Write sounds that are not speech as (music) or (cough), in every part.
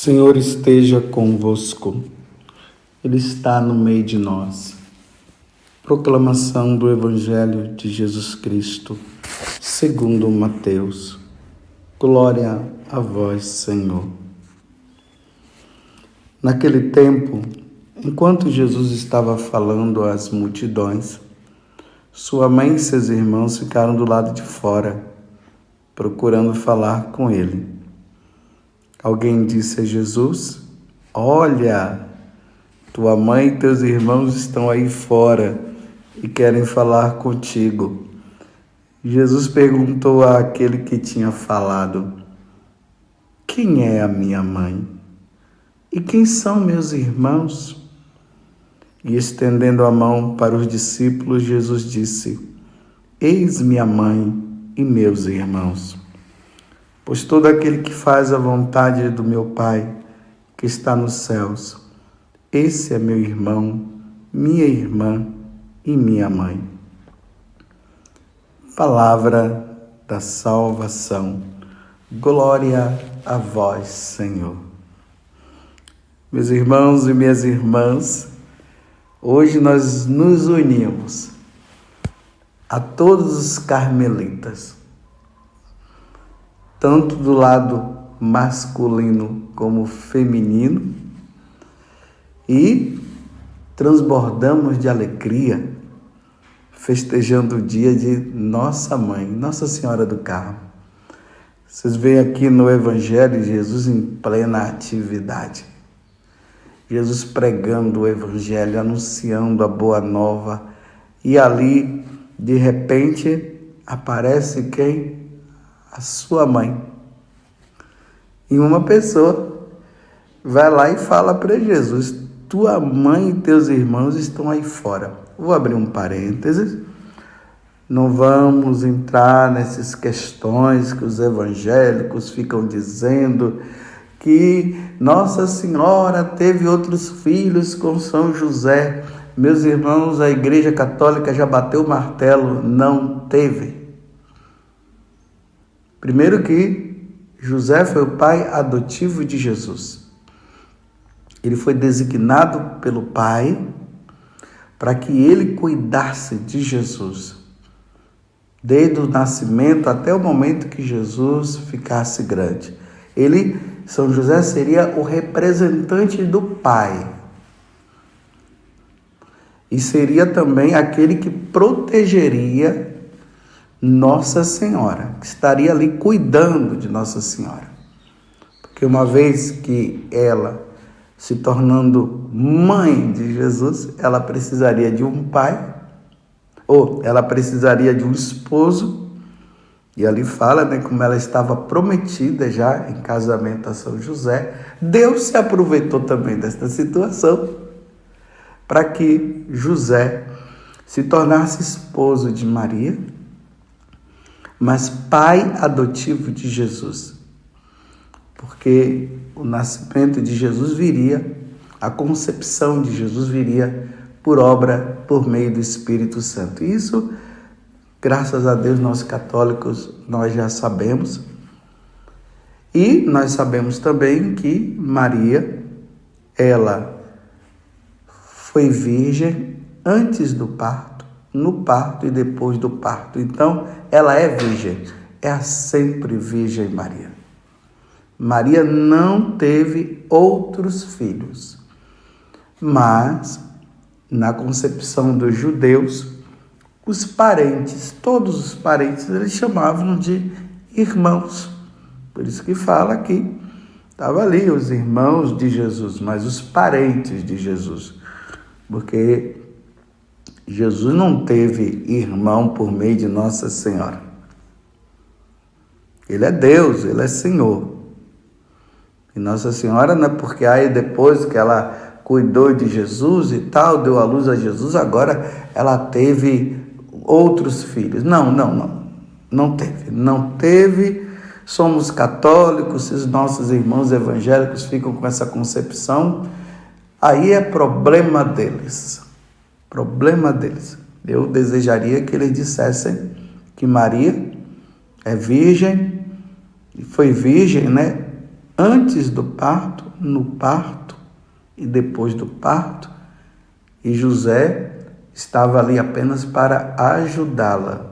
Senhor esteja convosco, Ele está no meio de nós. Proclamação do Evangelho de Jesus Cristo, segundo Mateus. Glória a vós, Senhor. Naquele tempo, enquanto Jesus estava falando às multidões, sua mãe e seus irmãos ficaram do lado de fora, procurando falar com ele. Alguém disse a Jesus: Olha, tua mãe e teus irmãos estão aí fora e querem falar contigo. Jesus perguntou àquele que tinha falado: Quem é a minha mãe? E quem são meus irmãos? E estendendo a mão para os discípulos, Jesus disse: Eis minha mãe e meus irmãos. Pois todo aquele que faz a vontade do meu Pai, que está nos céus, esse é meu irmão, minha irmã e minha mãe. Palavra da salvação. Glória a vós, Senhor. Meus irmãos e minhas irmãs, hoje nós nos unimos a todos os carmelitas tanto do lado masculino como feminino, e transbordamos de alegria, festejando o dia de nossa mãe, Nossa Senhora do Carmo. Vocês veem aqui no Evangelho Jesus em plena atividade. Jesus pregando o Evangelho, anunciando a boa nova, e ali, de repente, aparece quem? A sua mãe. E uma pessoa vai lá e fala para Jesus: Tua mãe e teus irmãos estão aí fora. Vou abrir um parênteses. Não vamos entrar nessas questões que os evangélicos ficam dizendo que Nossa Senhora teve outros filhos com São José. Meus irmãos, a Igreja Católica já bateu o martelo, não teve. Primeiro que José foi o pai adotivo de Jesus. Ele foi designado pelo pai para que ele cuidasse de Jesus, desde o nascimento até o momento que Jesus ficasse grande. Ele, São José, seria o representante do pai. E seria também aquele que protegeria nossa Senhora, que estaria ali cuidando de Nossa Senhora. Porque uma vez que ela se tornando mãe de Jesus, ela precisaria de um pai, ou ela precisaria de um esposo, e ali fala, né, como ela estava prometida já em casamento a São José, Deus se aproveitou também desta situação para que José se tornasse esposo de Maria mas pai adotivo de Jesus. Porque o nascimento de Jesus viria, a concepção de Jesus viria por obra, por meio do Espírito Santo. Isso, graças a Deus, nós católicos, nós já sabemos. E nós sabemos também que Maria, ela foi virgem antes do parto no parto e depois do parto. Então, ela é virgem, é a sempre Virgem Maria. Maria não teve outros filhos, mas na concepção dos judeus, os parentes, todos os parentes, eles chamavam de irmãos. Por isso que fala que estava ali os irmãos de Jesus, mas os parentes de Jesus, porque Jesus não teve irmão por meio de Nossa Senhora. Ele é Deus, ele é Senhor. E Nossa Senhora não é porque aí depois que ela cuidou de Jesus e tal, deu a luz a Jesus, agora ela teve outros filhos. Não, não, não. Não teve. Não teve. Somos católicos, se os nossos irmãos evangélicos ficam com essa concepção, aí é problema deles. Problema deles. Eu desejaria que eles dissessem que Maria é virgem, e foi virgem, né? antes do parto, no parto e depois do parto, e José estava ali apenas para ajudá-la.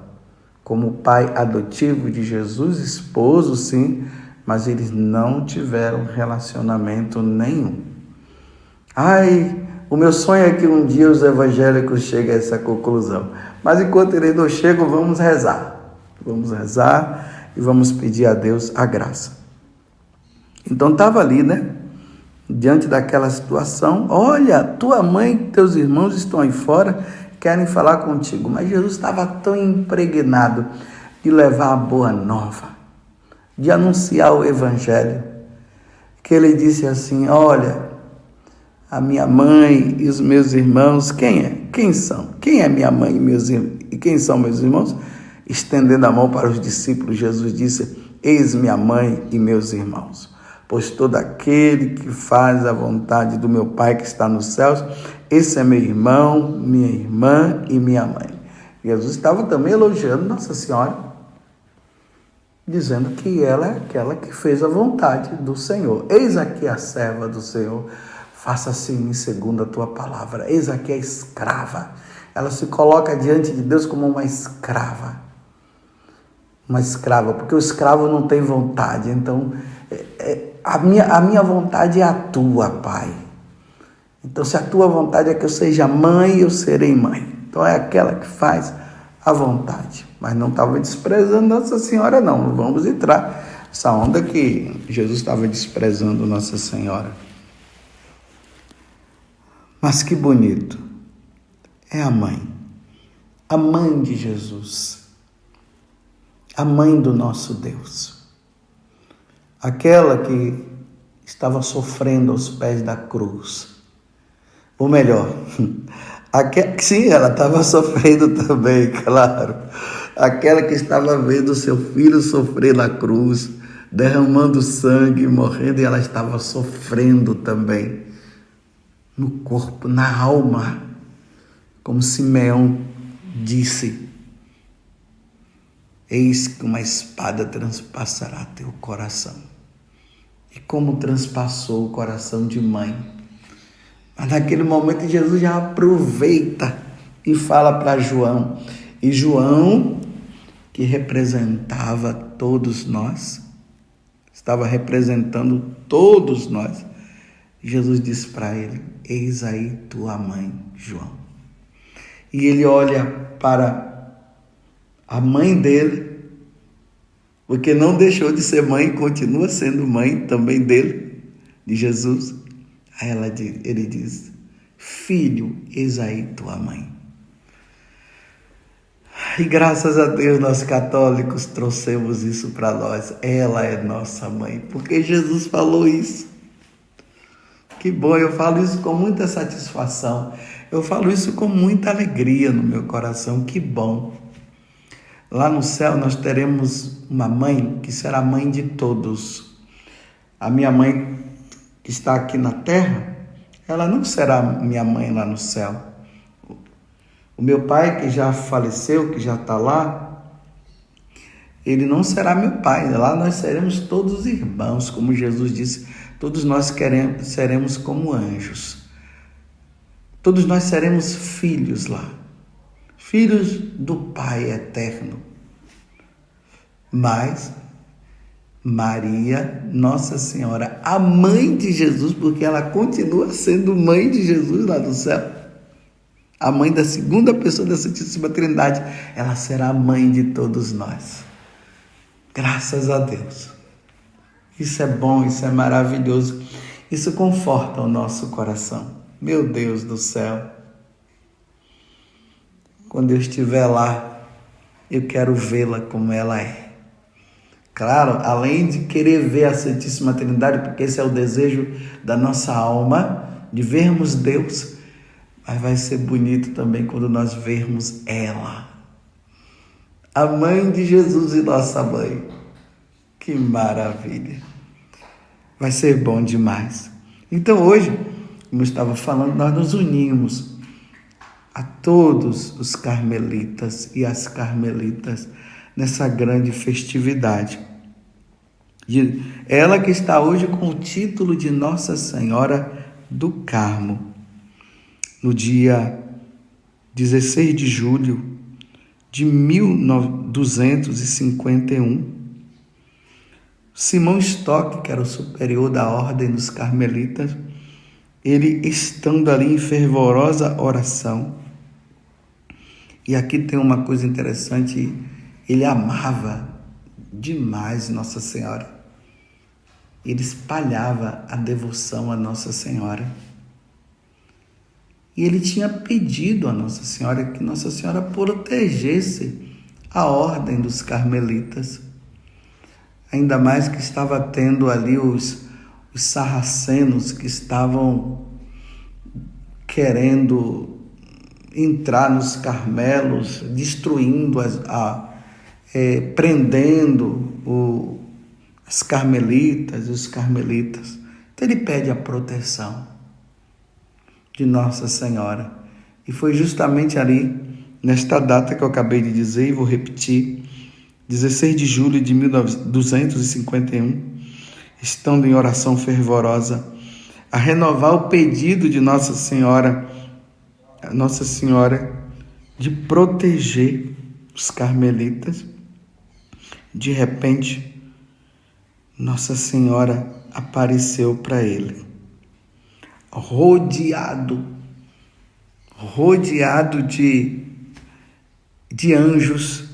Como pai adotivo de Jesus, esposo, sim, mas eles não tiveram relacionamento nenhum. Ai, o meu sonho é que um dia os evangélicos cheguem a essa conclusão. Mas enquanto eles não chegam, vamos rezar. Vamos rezar e vamos pedir a Deus a graça. Então estava ali, né? Diante daquela situação, olha, tua mãe e teus irmãos estão aí fora, querem falar contigo. Mas Jesus estava tão impregnado de levar a boa nova, de anunciar o evangelho, que ele disse assim: Olha, a minha mãe e os meus irmãos, quem é? Quem são? Quem é minha mãe e meus e quem são meus irmãos? Estendendo a mão para os discípulos, Jesus disse: Eis minha mãe e meus irmãos. Pois todo aquele que faz a vontade do meu Pai que está nos céus, esse é meu irmão, minha irmã e minha mãe. Jesus estava também elogiando Nossa Senhora, dizendo que ela é aquela que fez a vontade do Senhor. Eis aqui a serva do Senhor, faça-se em segundo a tua palavra. Eis aqui a escrava. Ela se coloca diante de Deus como uma escrava uma escrava, porque o escravo não tem vontade. Então, é, é, a, minha, a minha vontade é a tua, Pai. Então, se a tua vontade é que eu seja mãe, eu serei mãe. Então, é aquela que faz a vontade. Mas não estava desprezando Nossa Senhora, não. Não vamos entrar nessa onda que Jesus estava desprezando Nossa Senhora. Mas que bonito. É a mãe. A mãe de Jesus a mãe do nosso Deus. Aquela que estava sofrendo aos pés da cruz. Ou melhor, (laughs) aquela, sim, ela estava sofrendo também, (laughs) claro. Aquela que estava vendo seu filho sofrer na cruz, derramando sangue, morrendo, e ela estava sofrendo também no corpo, na alma, como Simeão disse Eis que uma espada transpassará teu coração. E como transpassou o coração de mãe. Mas naquele momento Jesus já aproveita e fala para João. E João, que representava todos nós, estava representando todos nós. Jesus disse para ele: Eis aí tua mãe, João. E ele olha para a mãe dele, porque não deixou de ser mãe, continua sendo mãe também dele, de Jesus. Aí ela, ele diz: Filho, eis aí tua mãe. E graças a Deus nós católicos trouxemos isso para nós. Ela é nossa mãe, porque Jesus falou isso. Que bom, eu falo isso com muita satisfação. Eu falo isso com muita alegria no meu coração. Que bom Lá no céu nós teremos uma mãe que será mãe de todos. A minha mãe que está aqui na terra, ela não será minha mãe lá no céu. O meu pai que já faleceu, que já está lá, ele não será meu pai. Lá nós seremos todos irmãos, como Jesus disse. Todos nós queremos, seremos como anjos. Todos nós seremos filhos lá filhos do Pai eterno. Mas Maria, Nossa Senhora, a mãe de Jesus, porque ela continua sendo mãe de Jesus lá no céu, a mãe da segunda pessoa da Santíssima Trindade, ela será mãe de todos nós. Graças a Deus. Isso é bom, isso é maravilhoso. Isso conforta o nosso coração. Meu Deus do céu. Quando eu estiver lá, eu quero vê-la como ela é. Claro, além de querer ver a Santíssima Trindade, porque esse é o desejo da nossa alma, de vermos Deus, mas vai ser bonito também quando nós vermos ela, a mãe de Jesus e nossa mãe. Que maravilha! Vai ser bom demais. Então hoje, como eu estava falando, nós nos unimos a todos os carmelitas e as carmelitas nessa grande festividade. De, ela que está hoje com o título de Nossa Senhora do Carmo. No dia 16 de julho de 1251, Simão Stock, que era o superior da ordem dos carmelitas, ele estando ali em fervorosa oração, e aqui tem uma coisa interessante, ele amava demais Nossa Senhora. Ele espalhava a devoção a Nossa Senhora. E ele tinha pedido a Nossa Senhora que Nossa Senhora protegesse a ordem dos carmelitas. Ainda mais que estava tendo ali os, os sarracenos que estavam querendo entrar nos Carmelos, destruindo, as, a, é, prendendo o, as carmelitas e os carmelitas. Então ele pede a proteção de Nossa Senhora. E foi justamente ali, nesta data que eu acabei de dizer, e vou repetir, 16 de julho de 1251, estando em oração fervorosa, a renovar o pedido de Nossa Senhora nossa Senhora de proteger os carmelitas. De repente, Nossa Senhora apareceu para ele, rodeado, rodeado de, de anjos,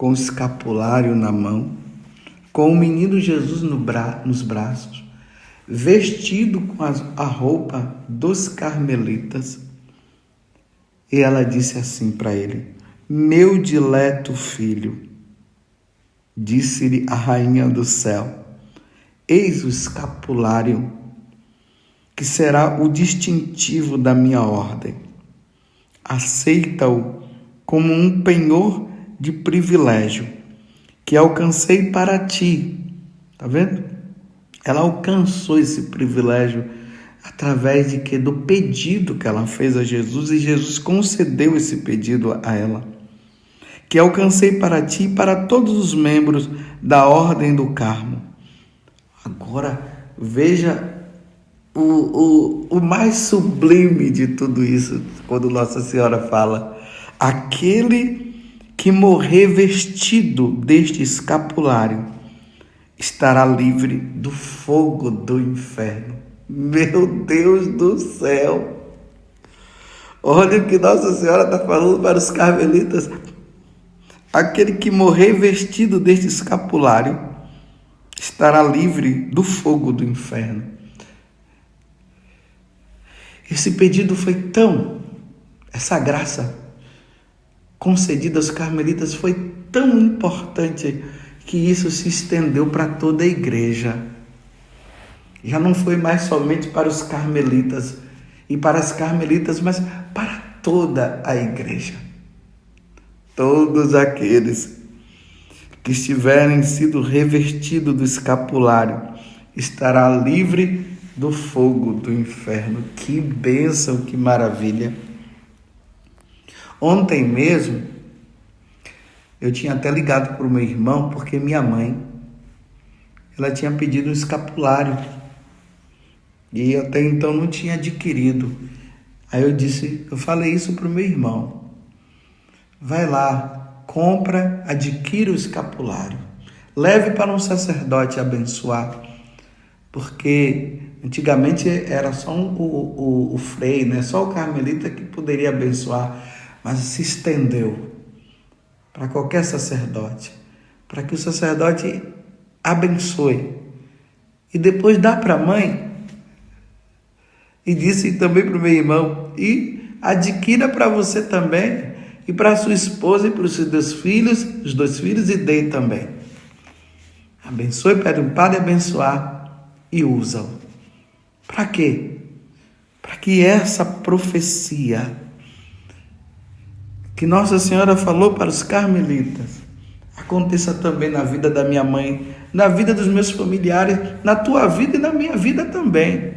com o escapulário na mão, com o menino Jesus no bra nos braços vestido com a roupa dos carmelitas. E ela disse assim para ele: Meu dileto filho, disse-lhe a rainha do céu: Eis o escapulário, que será o distintivo da minha ordem. Aceita-o como um penhor de privilégio que alcancei para ti. Tá vendo? Ela alcançou esse privilégio através de que do pedido que ela fez a Jesus e Jesus concedeu esse pedido a ela. Que alcancei para ti e para todos os membros da ordem do Carmo. Agora veja o, o, o mais sublime de tudo isso, quando Nossa Senhora fala: aquele que morrer vestido deste escapulário estará livre do fogo do inferno. Meu Deus do céu! Olha o que Nossa Senhora está falando para os carmelitas. Aquele que morrer vestido deste escapulário estará livre do fogo do inferno. Esse pedido foi tão, essa graça concedida aos carmelitas foi tão importante que isso se estendeu para toda a igreja. Já não foi mais somente para os carmelitas e para as carmelitas, mas para toda a igreja. Todos aqueles que estiverem sido revestidos do escapulário estará livre do fogo do inferno. Que bênção, que maravilha. Ontem mesmo eu tinha até ligado para o meu irmão porque minha mãe ela tinha pedido um escapulário e até então não tinha adquirido. Aí eu disse, eu falei isso para o meu irmão. Vai lá, compra, adquira o escapulário. Leve para um sacerdote abençoar. Porque antigamente era só um, o, o, o frei, né? só o carmelita que poderia abençoar, mas se estendeu para qualquer sacerdote, para que o sacerdote abençoe. E depois dá para a mãe. E disse também para o meu irmão: e adquira para você também, e para sua esposa e para os seus filhos, os dois filhos, e dê também. Abençoe, pede um padre abençoar e usa-o. Para quê? Para que essa profecia que Nossa Senhora falou para os carmelitas aconteça também na vida da minha mãe, na vida dos meus familiares, na tua vida e na minha vida também.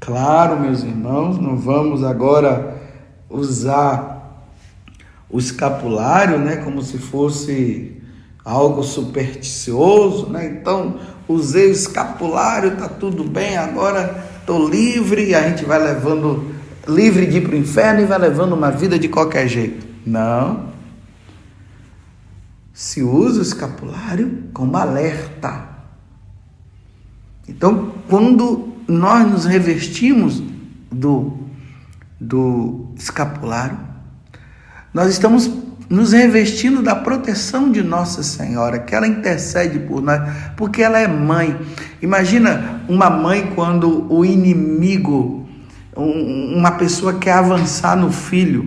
Claro, meus irmãos, não vamos agora usar o escapulário, né, como se fosse algo supersticioso, né? Então, usei o escapulário, tá tudo bem, agora estou livre e a gente vai levando livre de ir para o inferno e vai levando uma vida de qualquer jeito. Não. Se usa o escapulário como alerta. Então, quando nós nos revestimos do, do escapulário, nós estamos nos revestindo da proteção de Nossa Senhora, que ela intercede por nós, porque ela é mãe. Imagina uma mãe quando o inimigo, uma pessoa quer avançar no filho.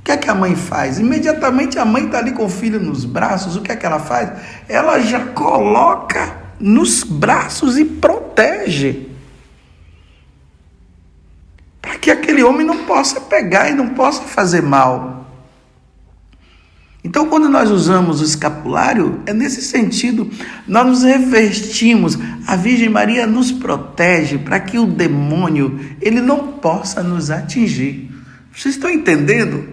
O que é que a mãe faz? Imediatamente a mãe está ali com o filho nos braços, o que é que ela faz? Ela já coloca nos braços e protege. Para que aquele homem não possa pegar e não possa fazer mal. Então, quando nós usamos o escapulário, é nesse sentido, nós nos revestimos, a Virgem Maria nos protege para que o demônio ele não possa nos atingir. Vocês estão entendendo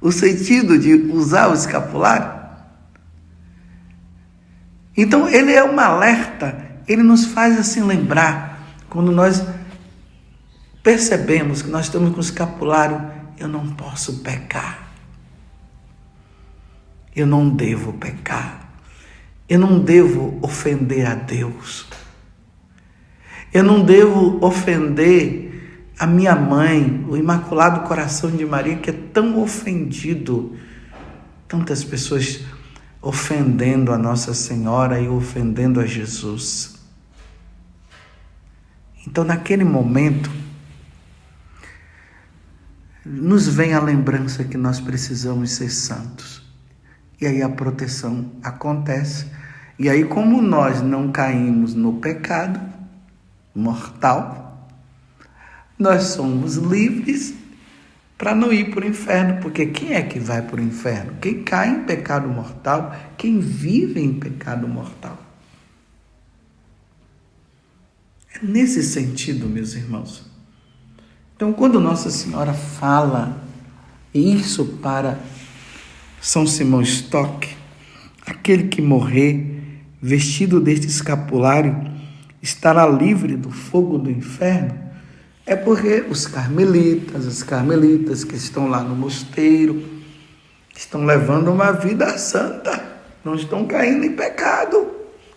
o sentido de usar o escapulário? Então, ele é um alerta, ele nos faz assim lembrar quando nós percebemos que nós estamos com o escapulário, eu não posso pecar. Eu não devo pecar. Eu não devo ofender a Deus. Eu não devo ofender a minha mãe, o Imaculado Coração de Maria, que é tão ofendido. Tantas pessoas ofendendo a Nossa Senhora e ofendendo a Jesus. Então, naquele momento, nos vem a lembrança que nós precisamos ser santos. E aí a proteção acontece. E aí, como nós não caímos no pecado mortal, nós somos livres para não ir para o inferno, porque quem é que vai para o inferno? Quem cai em pecado mortal, quem vive em pecado mortal. É nesse sentido, meus irmãos. Então, quando Nossa Senhora fala isso para são Simão Stock, aquele que morrer vestido deste escapulário estará livre do fogo do inferno, é porque os carmelitas, as carmelitas que estão lá no mosteiro, estão levando uma vida santa, não estão caindo em pecado.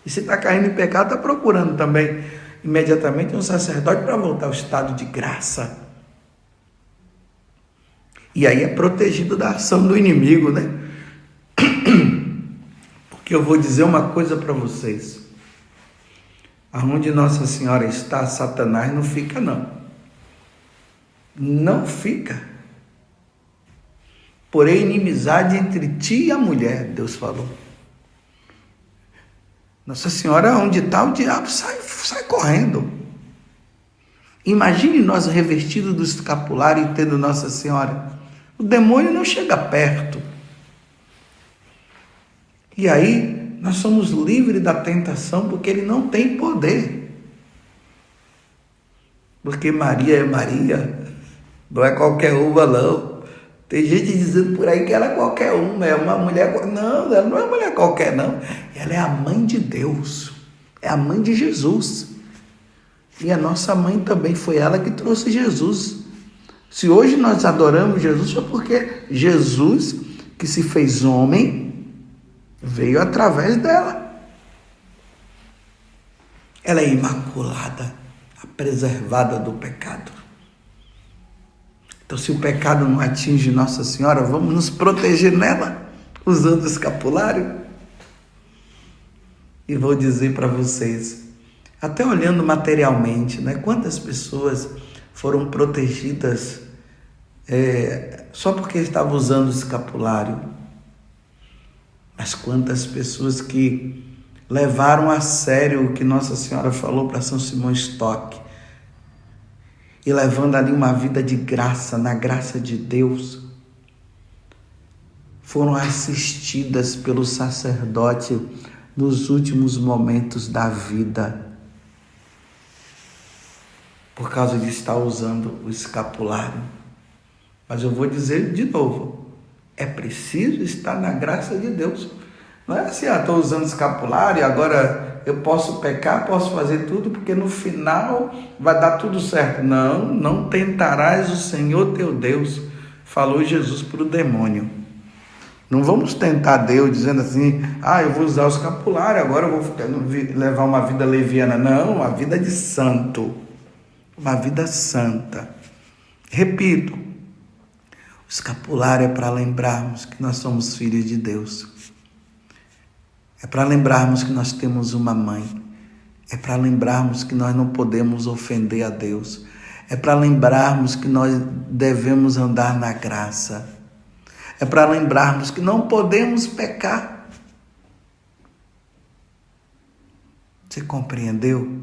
E se está caindo em pecado, está procurando também imediatamente um sacerdote para voltar ao estado de graça. E aí é protegido da ação do inimigo, né? (clears throat) Porque eu vou dizer uma coisa para vocês. Aonde Nossa Senhora está, Satanás não fica, não. Não fica. Porém, inimizade entre ti e a mulher, Deus falou. Nossa Senhora, onde está o diabo, sai, sai correndo. Imagine nós revestidos do escapulário e tendo Nossa Senhora. O demônio não chega perto. E aí nós somos livres da tentação porque ele não tem poder. Porque Maria é Maria, não é qualquer uma, não. Tem gente dizendo por aí que ela é qualquer uma, é uma mulher. Não, ela não é mulher qualquer, não. Ela é a mãe de Deus, é a mãe de Jesus. E a nossa mãe também foi ela que trouxe Jesus. Se hoje nós adoramos Jesus, foi porque Jesus, que se fez homem, veio através dela. Ela é imaculada, preservada do pecado. Então, se o pecado não atinge Nossa Senhora, vamos nos proteger nela, usando o escapulário. E vou dizer para vocês, até olhando materialmente, né, quantas pessoas foram protegidas é, só porque estavam usando o escapulário. Mas quantas pessoas que levaram a sério o que Nossa Senhora falou para São Simão Stock e levando ali uma vida de graça, na graça de Deus, foram assistidas pelo sacerdote nos últimos momentos da vida por causa de estar usando o escapulário. Mas eu vou dizer de novo: é preciso estar na graça de Deus. Não é assim, ah, estou usando escapulário, agora eu posso pecar, posso fazer tudo, porque no final vai dar tudo certo. Não, não tentarás o Senhor teu Deus, falou Jesus para o demônio. Não vamos tentar Deus dizendo assim, ah, eu vou usar o escapulário, agora eu vou levar uma vida leviana. Não, uma vida de santo. Uma vida santa. Repito, o escapulário é para lembrarmos que nós somos filhos de Deus. É para lembrarmos que nós temos uma mãe. É para lembrarmos que nós não podemos ofender a Deus. É para lembrarmos que nós devemos andar na graça é para lembrarmos que não podemos pecar. Você compreendeu?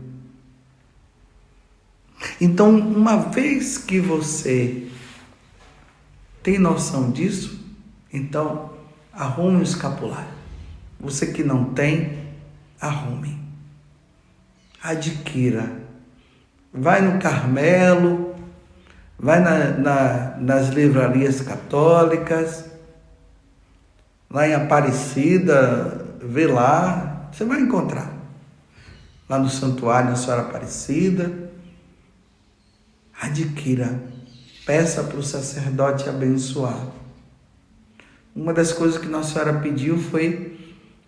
Então, uma vez que você tem noção disso, então arrume o escapulário. Você que não tem, arrume. Adquira. Vai no Carmelo, vai na, na, nas livrarias católicas, lá em Aparecida, vê lá, você vai encontrar. Lá no santuário, na Senhora Aparecida. Adquira, peça para o sacerdote abençoar. Uma das coisas que Nossa Senhora pediu foi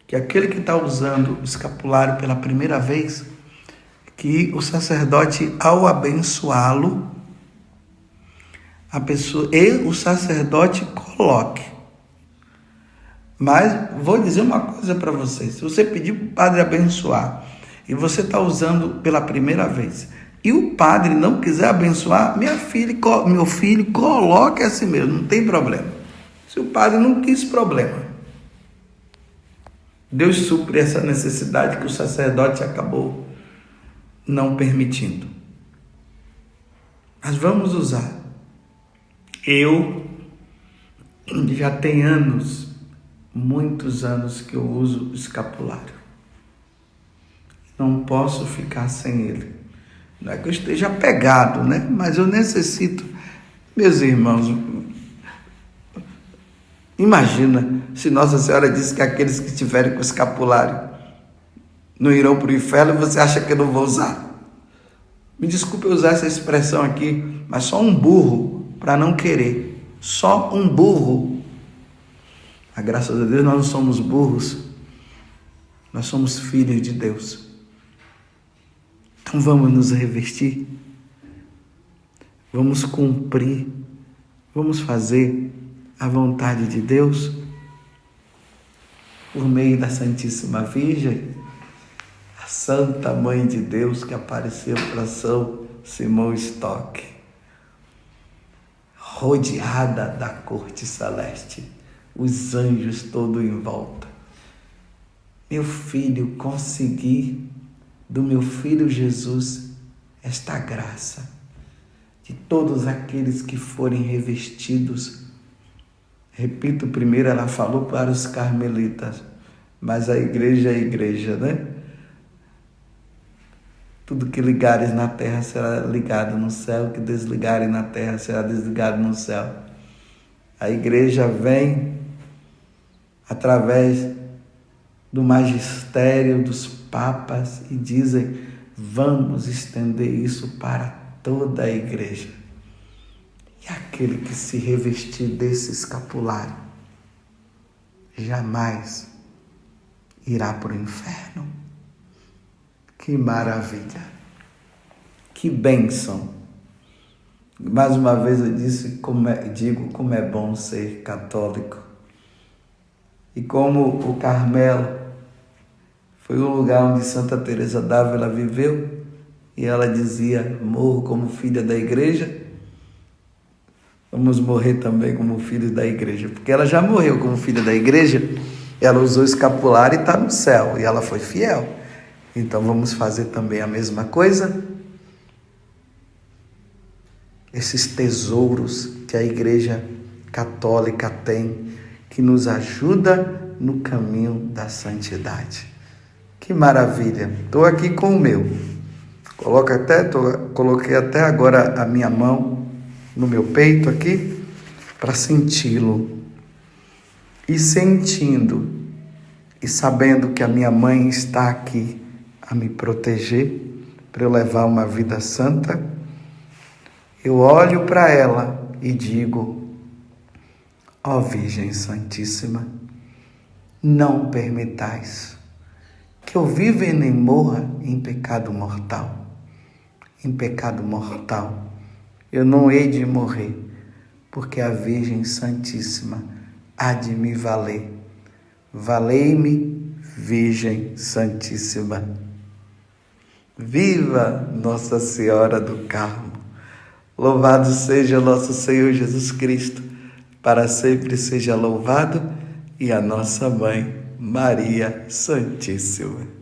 que aquele que está usando o escapulário pela primeira vez, que o sacerdote, ao abençoá-lo, a pessoa e o sacerdote coloque. Mas vou dizer uma coisa para vocês: se você pedir para o padre abençoar e você está usando pela primeira vez e o padre não quiser abençoar, minha filha, meu filho, coloque assim mesmo, não tem problema. Se o padre não quis, problema. Deus supre essa necessidade que o sacerdote acabou não permitindo. Mas vamos usar. Eu já tenho anos muitos anos que eu uso escapulário. Não posso ficar sem ele. Não é que eu esteja apegado, né? Mas eu necessito. Meus irmãos, imagina se Nossa Senhora disse que aqueles que estiverem com escapulário não irão para o inferno, você acha que eu não vou usar? Me desculpe usar essa expressão aqui, mas só um burro para não querer. Só um burro a graças a Deus nós não somos burros, nós somos filhos de Deus. Vamos nos revestir, vamos cumprir, vamos fazer a vontade de Deus por meio da Santíssima Virgem, a Santa Mãe de Deus que apareceu para São Simão Stock, rodeada da corte celeste os anjos todos em volta. Meu filho, consegui do meu filho Jesus esta graça de todos aqueles que forem revestidos. Repito, primeiro ela falou para os carmelitas, mas a igreja é a igreja, né? Tudo que ligares na terra será ligado no céu, que desligarem na terra será desligado no céu. A igreja vem através do magistério dos papas e dizem: vamos estender isso para toda a igreja. E aquele que se revestir desse escapulário jamais irá para o inferno. Que maravilha! Que bênção! Mais uma vez eu disse, como é, digo como é bom ser católico e como o Carmelo foi o lugar onde Santa Teresa d'Ávila viveu, e ela dizia: "Morro como filha da igreja, vamos morrer também como filhos da igreja", porque ela já morreu como filha da igreja, ela usou escapular e está no céu, e ela foi fiel. Então vamos fazer também a mesma coisa. Esses tesouros que a igreja católica tem que nos ajuda no caminho da santidade. Que maravilha! Estou aqui com o meu. Coloco até, tô, coloquei até agora a minha mão no meu peito aqui para senti-lo. E sentindo e sabendo que a minha mãe está aqui a me proteger, para eu levar uma vida santa, eu olho para ela e digo: Ó oh Virgem Santíssima, não permitais que eu viva e nem morra em pecado mortal. Em pecado mortal. Eu não hei de morrer, porque a Virgem Santíssima há de me valer. Valei-me, Virgem Santíssima. Viva Nossa Senhora do Carmo! Louvado seja nosso Senhor Jesus Cristo, para sempre seja louvado, e a nossa mãe, Maria Santíssima.